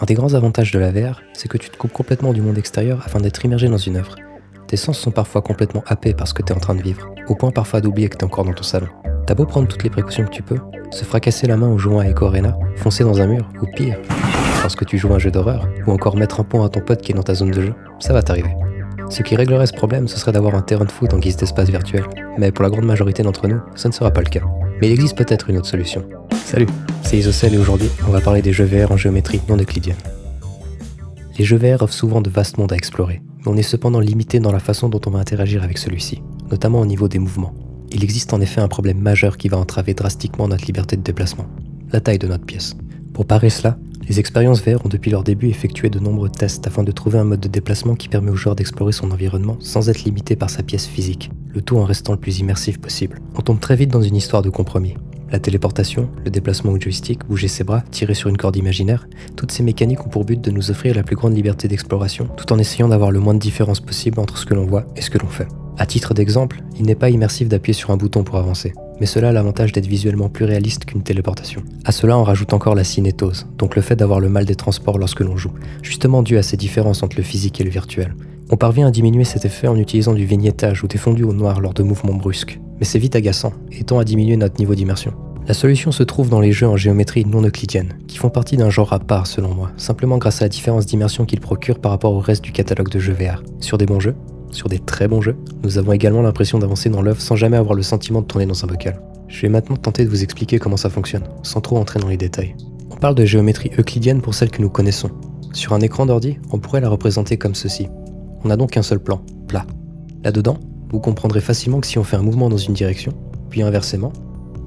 Un des grands avantages de la VR, c'est que tu te coupes complètement du monde extérieur afin d'être immergé dans une œuvre. Tes sens sont parfois complètement happés par ce que tu es en train de vivre, au point parfois d'oublier que tu es encore dans ton salon. T'as beau prendre toutes les précautions que tu peux, se fracasser la main en jouant à Echo Arena, foncer dans un mur, ou pire, parce que tu joues à un jeu d'horreur, ou encore mettre un pont à ton pote qui est dans ta zone de jeu, ça va t'arriver. Ce qui réglerait ce problème, ce serait d'avoir un terrain de foot en guise d'espace virtuel. Mais pour la grande majorité d'entre nous, ça ne sera pas le cas. Mais il existe peut-être une autre solution. Salut, c'est Isocel et aujourd'hui, on va parler des jeux VR en géométrie non euclidienne. Les jeux VR offrent souvent de vastes mondes à explorer, mais on est cependant limité dans la façon dont on va interagir avec celui-ci, notamment au niveau des mouvements. Il existe en effet un problème majeur qui va entraver drastiquement notre liberté de déplacement, la taille de notre pièce. Pour parer cela, les expériences VR ont depuis leur début effectué de nombreux tests afin de trouver un mode de déplacement qui permet au joueur d'explorer son environnement sans être limité par sa pièce physique, le tout en restant le plus immersif possible. On tombe très vite dans une histoire de compromis. La téléportation, le déplacement au joystick, bouger ses bras, tirer sur une corde imaginaire, toutes ces mécaniques ont pour but de nous offrir la plus grande liberté d'exploration, tout en essayant d'avoir le moins de différence possible entre ce que l'on voit et ce que l'on fait. À titre d'exemple, il n'est pas immersif d'appuyer sur un bouton pour avancer, mais cela a l'avantage d'être visuellement plus réaliste qu'une téléportation. À cela, on rajoute encore la cinétose, donc le fait d'avoir le mal des transports lorsque l'on joue, justement dû à ces différences entre le physique et le virtuel. On parvient à diminuer cet effet en utilisant du vignettage ou des fondus au noir lors de mouvements brusques, mais c'est vite agaçant et tend à diminuer notre niveau d'immersion. La solution se trouve dans les jeux en géométrie non euclidienne, qui font partie d'un genre à part selon moi, simplement grâce à la différence d'immersion qu'ils procurent par rapport au reste du catalogue de jeux VR. Sur des bons jeux, sur des très bons jeux, nous avons également l'impression d'avancer dans l'œuvre sans jamais avoir le sentiment de tourner dans un bocal. Je vais maintenant tenter de vous expliquer comment ça fonctionne, sans trop entrer dans les détails. On parle de géométrie euclidienne pour celle que nous connaissons. Sur un écran d'ordi, on pourrait la représenter comme ceci. On a donc un seul plan, plat. Là-dedans, vous comprendrez facilement que si on fait un mouvement dans une direction, puis inversement,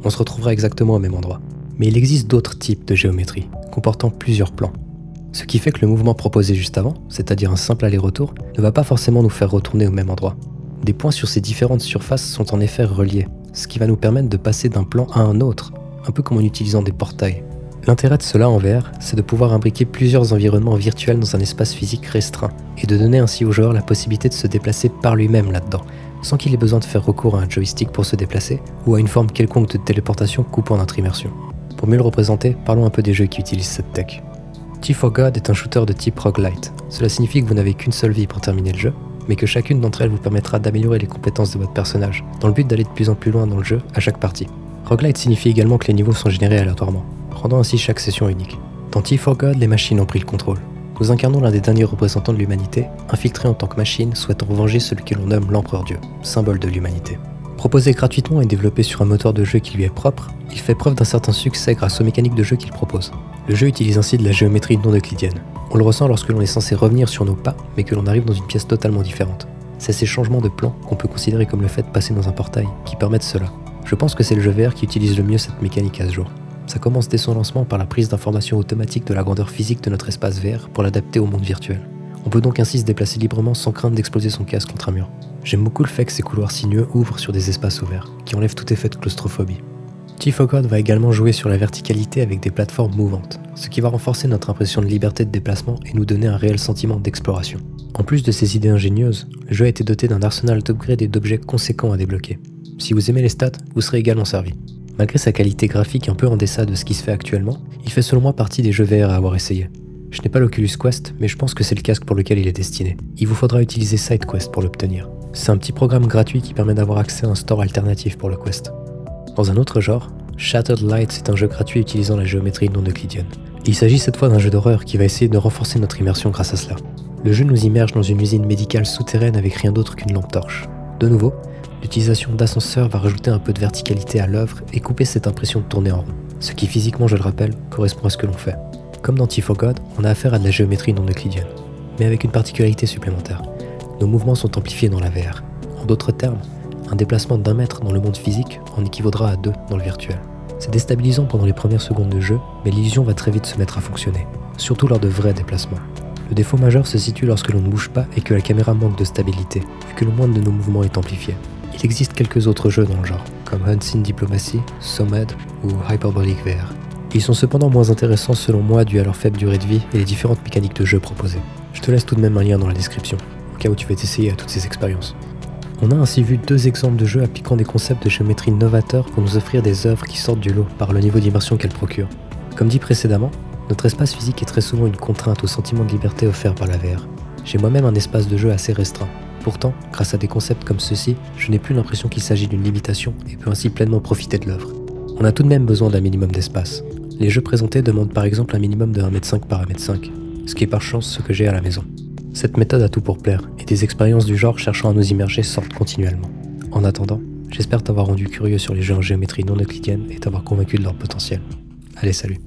on se retrouvera exactement au même endroit. Mais il existe d'autres types de géométrie, comportant plusieurs plans. Ce qui fait que le mouvement proposé juste avant, c'est-à-dire un simple aller-retour, ne va pas forcément nous faire retourner au même endroit. Des points sur ces différentes surfaces sont en effet reliés, ce qui va nous permettre de passer d'un plan à un autre, un peu comme en utilisant des portails. L'intérêt de cela en VR, c'est de pouvoir imbriquer plusieurs environnements virtuels dans un espace physique restreint, et de donner ainsi au joueur la possibilité de se déplacer par lui-même là-dedans, sans qu'il ait besoin de faire recours à un joystick pour se déplacer ou à une forme quelconque de téléportation coupant notre immersion. Pour mieux le représenter, parlons un peu des jeux qui utilisent cette tech. T for God est un shooter de type roguelite. Cela signifie que vous n'avez qu'une seule vie pour terminer le jeu, mais que chacune d'entre elles vous permettra d'améliorer les compétences de votre personnage, dans le but d'aller de plus en plus loin dans le jeu à chaque partie. Roguelite signifie également que les niveaux sont générés aléatoirement, rendant ainsi chaque session unique. Dans T for God, les machines ont pris le contrôle. Nous incarnons l'un des derniers représentants de l'humanité, infiltré en tant que machine souhaitant venger celui que l'on nomme l'Empereur Dieu, symbole de l'humanité. Proposé gratuitement et développé sur un moteur de jeu qui lui est propre, il fait preuve d'un certain succès grâce aux mécaniques de jeu qu'il propose. Le jeu utilise ainsi de la géométrie non euclidienne. On le ressent lorsque l'on est censé revenir sur nos pas, mais que l'on arrive dans une pièce totalement différente. C'est ces changements de plan qu'on peut considérer comme le fait de passer dans un portail qui permettent cela. Je pense que c'est le jeu VR qui utilise le mieux cette mécanique à ce jour. Ça commence dès son lancement par la prise d'informations automatique de la grandeur physique de notre espace VR pour l'adapter au monde virtuel. On peut donc ainsi se déplacer librement sans crainte d'exploser son casque contre un mur. J'aime beaucoup le fait que ces couloirs sinueux ouvrent sur des espaces ouverts, qui enlèvent tout effet de claustrophobie. T-Focod va également jouer sur la verticalité avec des plateformes mouvantes, ce qui va renforcer notre impression de liberté de déplacement et nous donner un réel sentiment d'exploration. En plus de ces idées ingénieuses, le jeu a été doté d'un arsenal d'upgrades et d'objets conséquents à débloquer. Si vous aimez les stats, vous serez également servi. Malgré sa qualité graphique un peu en deçà de ce qui se fait actuellement, il fait selon moi partie des jeux VR à avoir essayé. Je n'ai pas l'Oculus Quest, mais je pense que c'est le casque pour lequel il est destiné. Il vous faudra utiliser SideQuest pour l'obtenir. C'est un petit programme gratuit qui permet d'avoir accès à un store alternatif pour le Quest. Dans un autre genre, Shattered Lights est un jeu gratuit utilisant la géométrie non euclidienne. Il s'agit cette fois d'un jeu d'horreur qui va essayer de renforcer notre immersion grâce à cela. Le jeu nous immerge dans une usine médicale souterraine avec rien d'autre qu'une lampe torche. De nouveau, L'utilisation d'ascenseurs va rajouter un peu de verticalité à l'œuvre et couper cette impression de tourner en rond, ce qui physiquement, je le rappelle, correspond à ce que l'on fait. Comme dans God, on a affaire à de la géométrie non euclidienne, mais avec une particularité supplémentaire. Nos mouvements sont amplifiés dans la VR. En d'autres termes, un déplacement d'un mètre dans le monde physique en équivaudra à deux dans le virtuel. C'est déstabilisant pendant les premières secondes de jeu, mais l'illusion va très vite se mettre à fonctionner, surtout lors de vrais déplacements. Le défaut majeur se situe lorsque l'on ne bouge pas et que la caméra manque de stabilité, vu que le moindre de nos mouvements est amplifié. Il existe quelques autres jeux dans le genre, comme Unseen Diplomacy, Somad ou Hyperbolic VR. Ils sont cependant moins intéressants selon moi dû à leur faible durée de vie et les différentes mécaniques de jeu proposées. Je te laisse tout de même un lien dans la description, au cas où tu veux t'essayer à toutes ces expériences. On a ainsi vu deux exemples de jeux appliquant des concepts de géométrie novateurs pour nous offrir des œuvres qui sortent du lot par le niveau d'immersion qu'elles procurent. Comme dit précédemment, Notre espace physique est très souvent une contrainte au sentiment de liberté offert par la VR. J'ai moi-même un espace de jeu assez restreint. Pourtant, grâce à des concepts comme ceux-ci, je n'ai plus l'impression qu'il s'agit d'une limitation et peux ainsi pleinement profiter de l'œuvre. On a tout de même besoin d'un minimum d'espace. Les jeux présentés demandent par exemple un minimum de 1m5 par 1m5, ce qui est par chance ce que j'ai à la maison. Cette méthode a tout pour plaire, et des expériences du genre cherchant à nous immerger sortent continuellement. En attendant, j'espère t'avoir rendu curieux sur les jeux en géométrie non euclidienne et t'avoir convaincu de leur potentiel. Allez, salut